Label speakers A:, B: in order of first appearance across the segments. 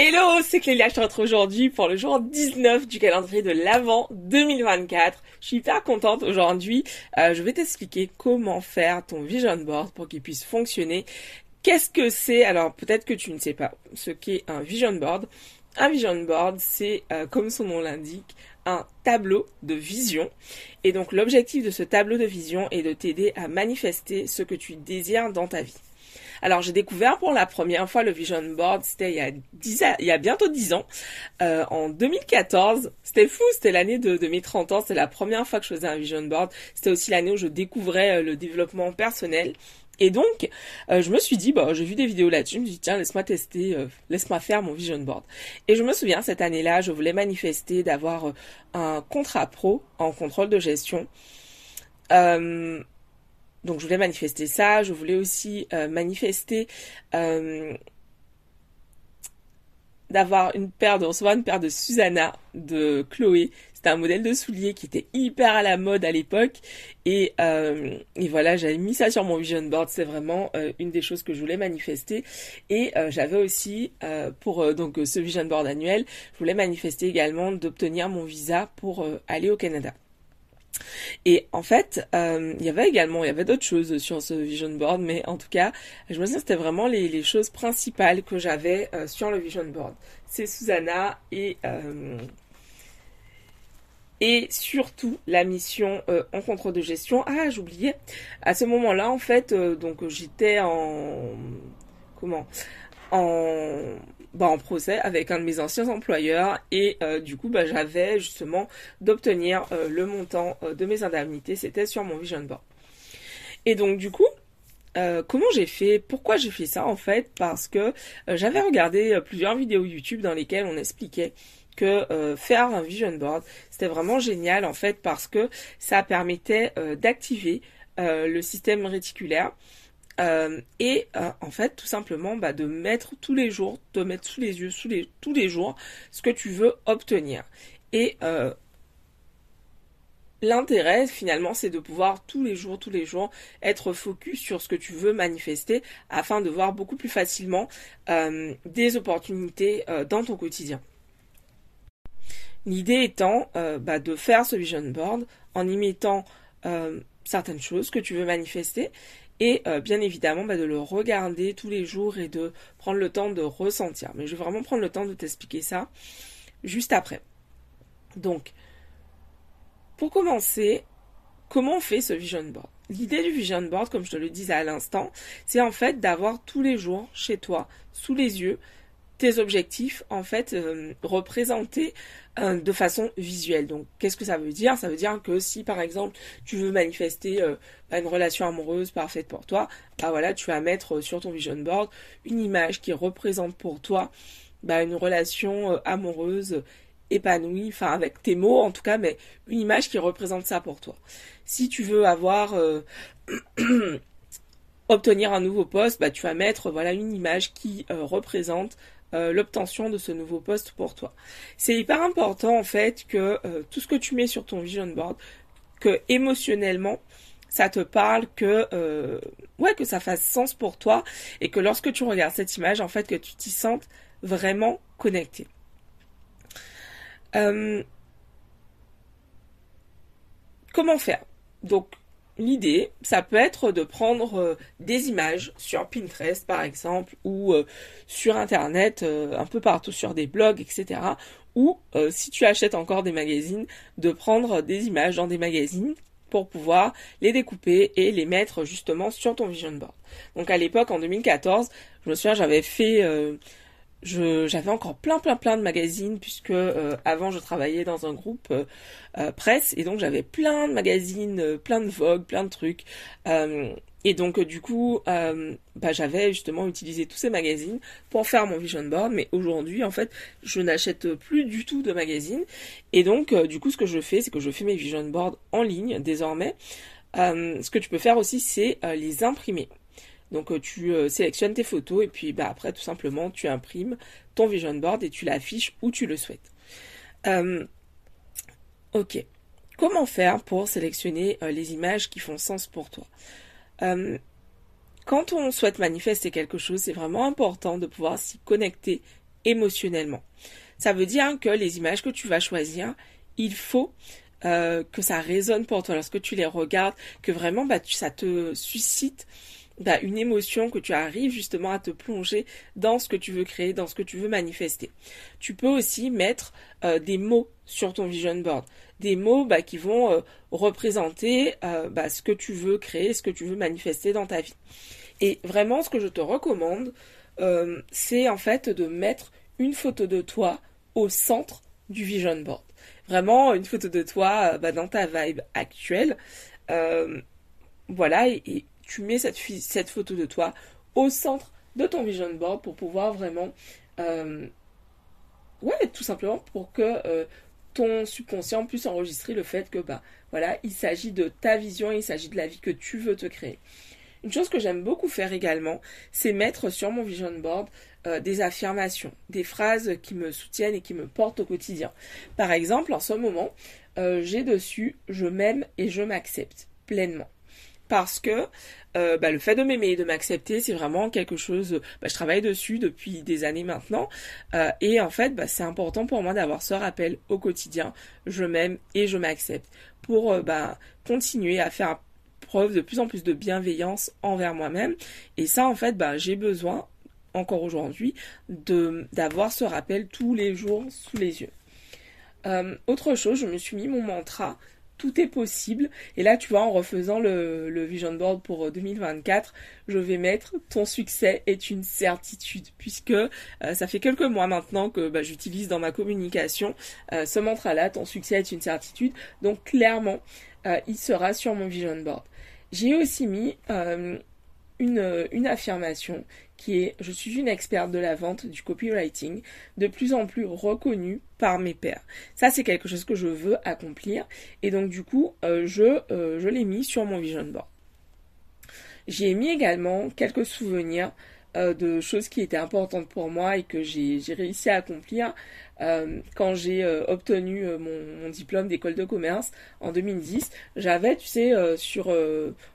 A: Hello, c'est Clélia, je te retrouve aujourd'hui pour le jour 19 du calendrier de l'Avent 2024. Je suis hyper contente aujourd'hui. Euh, je vais t'expliquer comment faire ton vision board pour qu'il puisse fonctionner. Qu'est-ce que c'est? Alors peut-être que tu ne sais pas ce qu'est un vision board. Un vision board, c'est euh, comme son nom l'indique, un tableau de vision. Et donc l'objectif de ce tableau de vision est de t'aider à manifester ce que tu désires dans ta vie. Alors j'ai découvert pour la première fois le vision board, c'était il y a il y a bientôt 10 ans, euh, en 2014. C'était fou, c'était l'année de, de, mes 30 ans, c'était la première fois que je faisais un vision board. C'était aussi l'année où je découvrais euh, le développement personnel. Et donc, euh, je me suis dit, bah, j'ai vu des vidéos là-dessus, je me suis dit, tiens, laisse-moi tester, laisse-moi faire mon vision board. Et je me souviens, cette année-là, je voulais manifester d'avoir un contrat pro en contrôle de gestion. Euh, donc je voulais manifester ça, je voulais aussi euh, manifester euh, d'avoir une paire de recevoir une paire de Susanna de Chloé. C'était un modèle de soulier qui était hyper à la mode à l'époque et, euh, et voilà j'avais mis ça sur mon vision board. C'est vraiment une des choses que je voulais manifester et j'avais aussi pour donc ce vision board annuel, je voulais manifester également d'obtenir mon visa pour aller au Canada. Et en fait, euh, il y avait également, il y avait d'autres choses sur ce vision board, mais en tout cas, je me souviens c'était vraiment les, choses principales que j'avais euh, sur le vision board. C'est Susanna et euh, et surtout la mission en contrôle de gestion. Ah, j'oubliais. À ce moment-là, en fait, donc j'étais en comment en bah, en procès avec un de mes anciens employeurs et euh, du coup bah, j'avais justement d'obtenir euh, le montant euh, de mes indemnités, c'était sur mon vision board. Et donc du coup, comment j'ai fait? Pourquoi j'ai fait ça en fait? Parce que j'avais regardé plusieurs vidéos YouTube dans lesquelles on expliquait que faire un vision board, c'était vraiment génial en fait parce que ça permettait d'activer le système réticulaire euh, et euh, en fait, tout simplement, bah, de mettre tous les jours, de mettre sous les yeux, sous les, tous les jours, ce que tu veux obtenir. Et euh, l'intérêt, finalement, c'est de pouvoir tous les jours, tous les jours, être focus sur ce que tu veux manifester afin de voir beaucoup plus facilement des opportunités dans ton quotidien. L'idée étant bah, de faire ce vision board en y mettant certaines choses que tu veux manifester et euh, bien évidemment bah, de le regarder tous les jours et de prendre le temps de ressentir. Mais je vais vraiment prendre le temps de t'expliquer ça juste après. Donc, pour commencer, comment on fait ce vision board? L'idée du vision board, comme je te le disais à l'instant, c'est en fait d'avoir tous les jours chez toi, sous les yeux, tes objectifs en fait euh, représentés euh, de façon visuelle. Donc qu'est-ce que ça veut dire? Ça veut dire que si par exemple tu veux manifester euh, une relation amoureuse parfaite pour toi, bah voilà, tu vas mettre sur ton vision board une image qui représente pour toi bah, une relation amoureuse épanouie, enfin avec tes mots en tout cas, mais une image qui représente ça pour toi. Si tu veux avoir obtenir un nouveau poste, bah tu vas mettre voilà une image qui représente euh, l'obtention de ce nouveau poste pour toi. C'est hyper important en fait que euh, tout ce que tu mets sur ton vision board, que émotionnellement ça te parle, que euh, ouais que ça fasse sens pour toi et que lorsque tu regardes cette image en fait que tu t'y sentes vraiment connecté. comment faire? Donc l'idée, ça peut être de prendre euh, des images sur Pinterest par exemple ou euh, sur Internet, euh, un peu partout sur des blogs, etc. Ou si tu achètes encore des magazines, de prendre des images dans des magazines pour pouvoir les découper et les mettre justement sur ton vision board. Donc à l'époque, en 2014, je me souviens, j'avais fait j'avais encore plein plein plein de magazines puisque euh, avant je travaillais dans un groupe euh, euh, presse et donc j'avais plein de magazines, plein de Vogue, plein de trucs. et donc du coup, bah, j'avais justement utilisé tous ces magazines pour faire mon vision board. Mais aujourd'hui, en fait, je n'achète plus du tout de magazines. Et donc du coup, ce que je fais, c'est que je fais mes vision boards en ligne désormais. ce que tu peux faire aussi, c'est les imprimer. Donc euh, tu euh, sélectionnes tes photos et puis bah, après tout simplement tu imprimes ton vision board et tu l'affiches où tu le souhaites. Euh, ok. Comment faire pour sélectionner les images qui font sens pour toi? Quand on souhaite manifester quelque chose, c'est vraiment important de pouvoir s'y connecter émotionnellement. Ça veut dire que les images que tu vas choisir, il faut que ça résonne pour toi lorsque tu les regardes, que vraiment bah, ça te suscite bah, une émotion, que tu arrives justement à te plonger dans ce que tu veux créer, dans ce que tu veux manifester. Tu peux aussi mettre euh, des mots sur ton vision board, des mots bah, qui vont euh, représenter bah, ce que tu veux créer, ce que tu veux manifester dans ta vie. Et vraiment, ce que je te recommande, c'est en fait de mettre une photo de toi au centre du vision board. Vraiment une photo de toi euh, dans ta vibe actuelle. Euh, voilà, et, tu mets cette, photo de toi au centre de ton vision board pour pouvoir vraiment... Euh, ouais, tout simplement pour que ton subconscient puisse enregistrer le fait que, bah, voilà, il s'agit de ta vision, il s'agit de la vie que tu veux te créer. Une chose que j'aime beaucoup faire également, c'est mettre sur mon vision board euh, des affirmations, des phrases qui me soutiennent et qui me portent au quotidien. Par exemple, en ce moment, euh, j'ai dessus je m'aime et je m'accepte pleinement. Parce que euh, bah, le fait de m'aimer et de m'accepter, c'est vraiment quelque chose. Bah, je travaille dessus depuis des années maintenant, et en fait, bah, c'est important pour moi d'avoir ce rappel au quotidien. Je m'aime et je m'accepte pour bah, continuer à faire preuve de plus en plus de bienveillance envers moi-même. Et ça, en fait, j'ai besoin, encore aujourd'hui, d'avoir ce rappel tous les jours sous les yeux. Euh, autre chose, je me suis mis mon mantra tout est possible. Et là, tu vois, en refaisant le, vision board pour 2024, euh, je vais mettre ton succès est une certitude, puisque euh, ça fait quelques mois maintenant que bah, j'utilise dans ma communication ce mantra-là, ton succès est une certitude. Donc clairement, il sera sur mon vision board. J'ai aussi mis euh, une, affirmation qui est je suis une experte de la vente du copywriting de plus en plus reconnue par mes pairs. Ça c'est quelque chose que je veux accomplir et donc du coup euh, je, euh, je l'ai mis sur mon vision board. J'ai mis également quelques souvenirs euh, de choses qui étaient importantes pour moi et que j'ai réussi à accomplir euh, quand j'ai euh, obtenu mon, diplôme d'école de commerce en 2010. J'avais, tu sais, sur,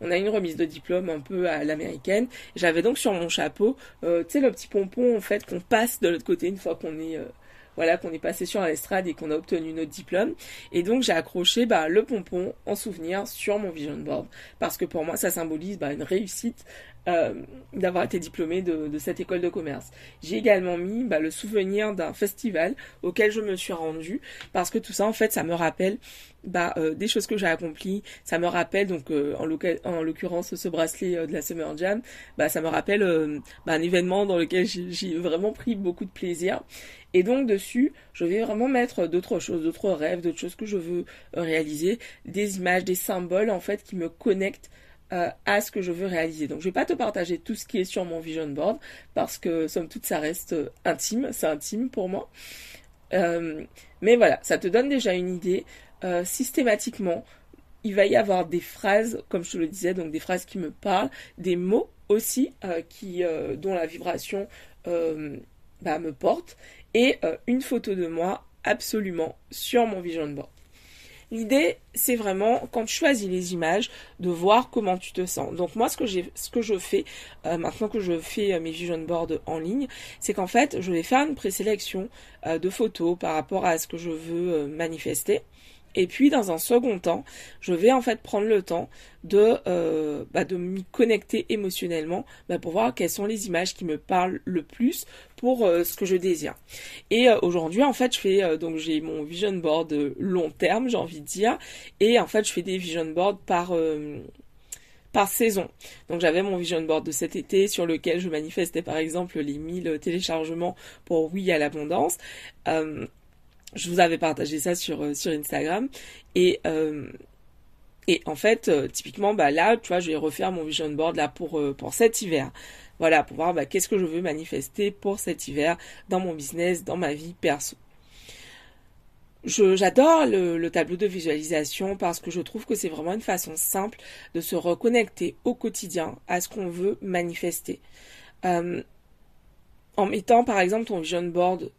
A: on a une remise de diplôme un peu à l'américaine. J'avais donc sur mon chapeau, tu sais, le petit pompon en fait qu'on passe de l'autre côté une fois qu'on est voilà, qu'on est passé sur l'estrade et qu'on a obtenu notre diplôme. Et donc j'ai accroché bah, le pompon en souvenir sur mon vision board parce que pour moi ça symbolise bah, une réussite euh, d'avoir été diplômée de, cette école de commerce. J'ai également mis bah, le souvenir d'un festival auquel je me suis rendue parce que tout ça en fait ça me rappelle bah, euh, des choses que j'ai accomplies. Ça me rappelle, donc euh, en, l'occurrence ce bracelet euh, de la Summer Jam, bah, ça me rappelle bah, un événement dans lequel j'ai vraiment pris beaucoup de plaisir. Et donc dessus, je vais vraiment mettre d'autres choses, d'autres rêves, d'autres choses que je veux réaliser, des images, des symboles en fait qui me connectent à ce que je veux réaliser. Donc je vais pas te partager tout ce qui est sur mon vision board parce que somme toute ça reste intime, c'est intime pour moi. mais voilà, ça te donne déjà une idée. Euh, systématiquement, il va y avoir des phrases, comme je te le disais, donc des phrases qui me parlent, des mots aussi euh, qui, euh, dont la vibration bah, me porte, et une photo de moi absolument sur mon vision board. L'idée, c'est vraiment, quand tu choisis les images, de voir comment tu te sens. Donc moi, ce que, je fais, maintenant que je fais mes vision boards en ligne, c'est qu'en fait, je vais faire une présélection de photos par rapport à ce que je veux manifester. Et puis dans un second temps, je vais en fait prendre le temps de, euh, bah, de m'y connecter émotionnellement bah, pour voir quelles sont les images qui me parlent le plus pour euh, ce que je désire. Et euh, aujourd'hui en fait je fais donc j'ai mon vision board long terme j'ai envie de dire et en fait je fais des vision boards par par saison. Donc j'avais mon vision board de cet été sur lequel je manifestais par exemple les 1000 téléchargements pour oui à l'abondance je vous avais partagé ça sur, euh, sur Instagram. Et, euh, et en fait, euh, typiquement, bah là, tu vois, je vais refaire mon vision board là pour, pour cet hiver. Voilà, pour voir bah, qu'est-ce que je veux manifester pour cet hiver dans mon business, dans ma vie perso. J'adore le, le, tableau de visualisation parce que je trouve que c'est vraiment une façon simple de se reconnecter au quotidien à ce qu'on veut manifester. en mettant par exemple ton vision board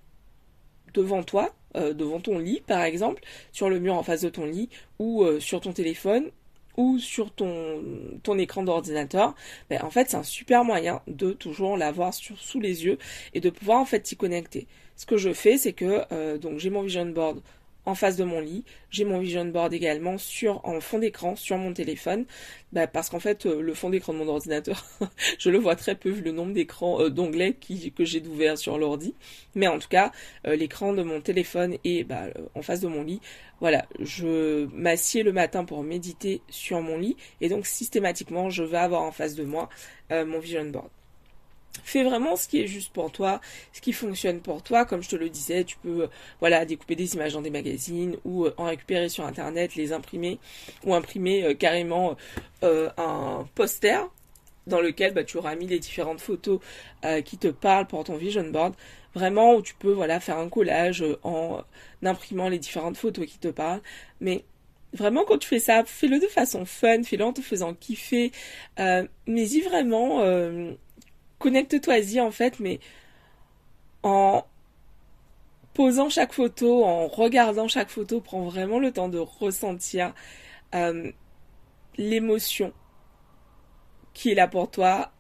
A: devant toi, euh, devant ton lit par exemple, sur le mur en face de ton lit ou euh, sur ton téléphone ou sur ton, écran d'ordinateur, ben, en fait c'est un super moyen de toujours l'avoir sous les yeux et de pouvoir en fait t'y connecter. Ce que je fais, c'est que euh, donc j'ai mon vision board en face de mon lit. J'ai mon vision board également sur en fond d'écran sur mon téléphone, bah, parce qu'en fait euh, le fond d'écran de mon ordinateur, je le vois très peu vu le nombre d'écrans euh, d'onglets que j'ai d'ouvert sur l'ordi. Mais en tout cas, euh, l'écran de mon téléphone est bah, en face de mon lit. Voilà, je m'assieds le matin pour méditer sur mon lit et donc systématiquement je vais avoir en face de moi mon vision board. Fais vraiment ce qui est juste pour toi, ce qui fonctionne pour toi. Comme je te le disais, tu peux euh, voilà découper des images dans des magazines ou euh, en récupérer sur internet, les imprimer ou imprimer euh, carrément un poster dans lequel bah, tu auras mis les différentes photos qui te parlent pour ton vision board. Vraiment où tu peux voilà faire un collage en imprimant les différentes photos qui te parlent. Mais vraiment quand tu fais ça, fais-le de façon fun, fais-le en te faisant kiffer. mais y vraiment connecte-toi-y en fait, mais en posant chaque photo, en regardant chaque photo, prends vraiment le temps de ressentir euh, l'émotion qui est là pour toi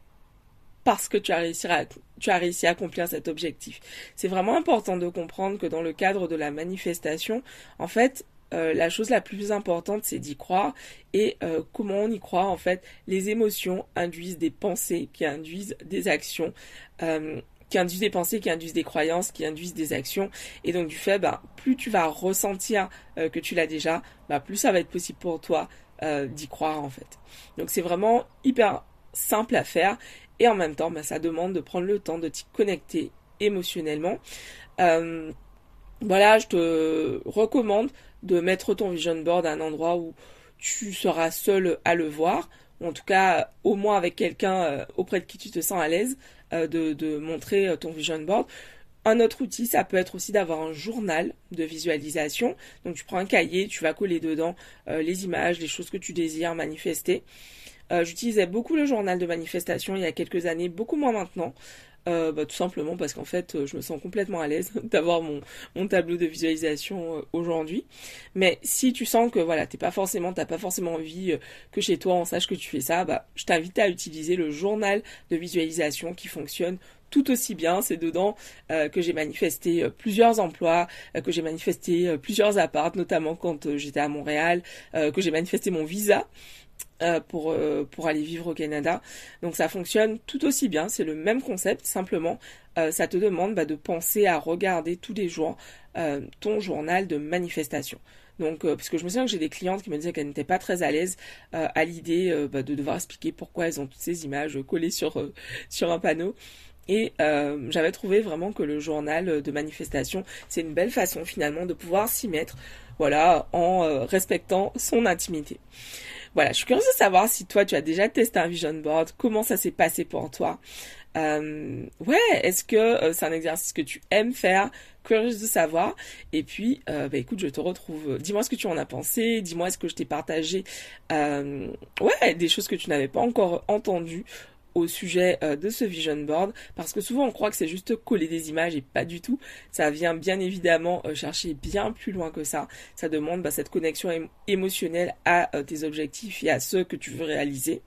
A: parce que tu as réussi à, tu as réussi à accomplir cet objectif. C'est vraiment important de comprendre que dans le cadre de la manifestation, en fait, euh, la chose la plus importante, c'est d'y croire. Et euh, comment on y croit, en fait, les émotions induisent des pensées qui induisent des actions. Euh, qui induisent des pensées, qui induisent des croyances, qui induisent des actions. Et donc du fait, bah, plus tu vas ressentir que tu l'as déjà, bah, plus ça va être possible pour toi d'y croire en fait. Donc c'est vraiment hyper simple à faire et en même temps, bah, ça demande de prendre le temps de t'y connecter émotionnellement. voilà, je te recommande de mettre ton vision board à un endroit où tu seras seul à le voir, ou en tout cas au moins avec quelqu'un euh, auprès de qui tu te sens à l'aise euh, de, montrer euh, ton vision board. Un autre outil, ça peut être aussi d'avoir un journal de visualisation. Donc tu prends un cahier, tu vas coller dedans les images, les choses que tu désires manifester. J'utilisais beaucoup le journal de manifestation il y a quelques années, beaucoup moins maintenant. Euh, bah, tout simplement parce qu'en fait, euh, je me sens complètement à l'aise d'avoir mon, mon tableau de visualisation euh, aujourd'hui. Mais si tu sens que voilà, t'es pas forcément, t'as pas forcément envie que chez toi on sache que tu fais ça, bah, je t'invite à utiliser le journal de visualisation qui fonctionne tout aussi bien. C'est dedans que j'ai manifesté plusieurs emplois, que j'ai manifesté plusieurs apparts, notamment quand j'étais à Montréal, que j'ai manifesté mon visa. Euh, pour, euh, pour aller vivre au Canada. Donc ça fonctionne tout aussi bien, c'est le même concept, simplement euh, ça te demande bah, de penser à regarder tous les jours ton journal de manifestation. Donc, parce que je me souviens que j'ai des clientes qui me disaient qu'elles n'étaient pas très à l'aise à l'idée bah, de devoir expliquer pourquoi elles ont toutes ces images collées sur, sur un panneau. Et j'avais trouvé vraiment que le journal de manifestation, c'est une belle façon finalement de pouvoir s'y mettre, voilà, en respectant son intimité. Voilà, je suis curieuse de savoir si toi tu as déjà testé un vision board, comment ça s'est passé pour toi? Euh, ouais, est-ce que euh, c'est un exercice que tu aimes faire? Curieuse de savoir. Et puis, euh, bah écoute, je te retrouve. Dis-moi ce que tu en as pensé. Dis-moi est-ce que je t'ai partagé, ouais, des choses que tu n'avais pas encore entendues au sujet euh, de ce vision board parce que souvent on croit que c'est juste coller des images et pas du tout. Ça vient bien évidemment euh, chercher bien plus loin que ça. Ça demande bah, cette connexion émotionnelle à euh, tes objectifs et à ceux que tu veux réaliser.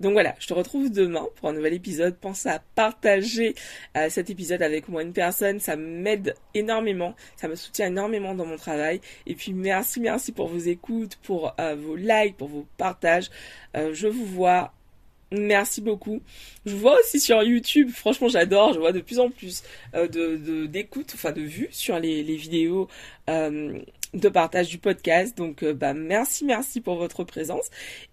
A: Donc voilà, je te retrouve demain pour un nouvel épisode. Pense à partager cet épisode avec moi une personne, ça m'aide énormément, ça me soutient énormément dans mon travail. Et puis merci, merci pour vos écoutes, pour vos likes, pour vos partages. je vous vois Merci beaucoup. Je vois aussi sur YouTube, franchement j'adore, je vois de plus en plus euh, enfin de vues sur les, vidéos euh, de partage du podcast. Donc euh, bah merci, merci pour votre présence.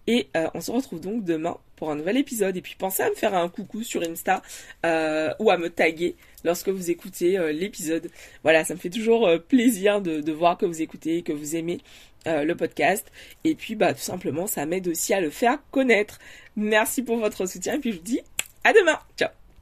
A: Et on se retrouve donc demain pour un nouvel épisode. Et puis pensez à me faire un coucou sur Insta ou à me taguer lorsque vous écoutez l'épisode. Voilà, ça me fait toujours plaisir de voir que vous écoutez, que vous aimez. Euh, le podcast. Et puis, bah, tout simplement, ça m'aide aussi à le faire connaître. Merci pour votre soutien. Et puis, je vous dis à demain. Ciao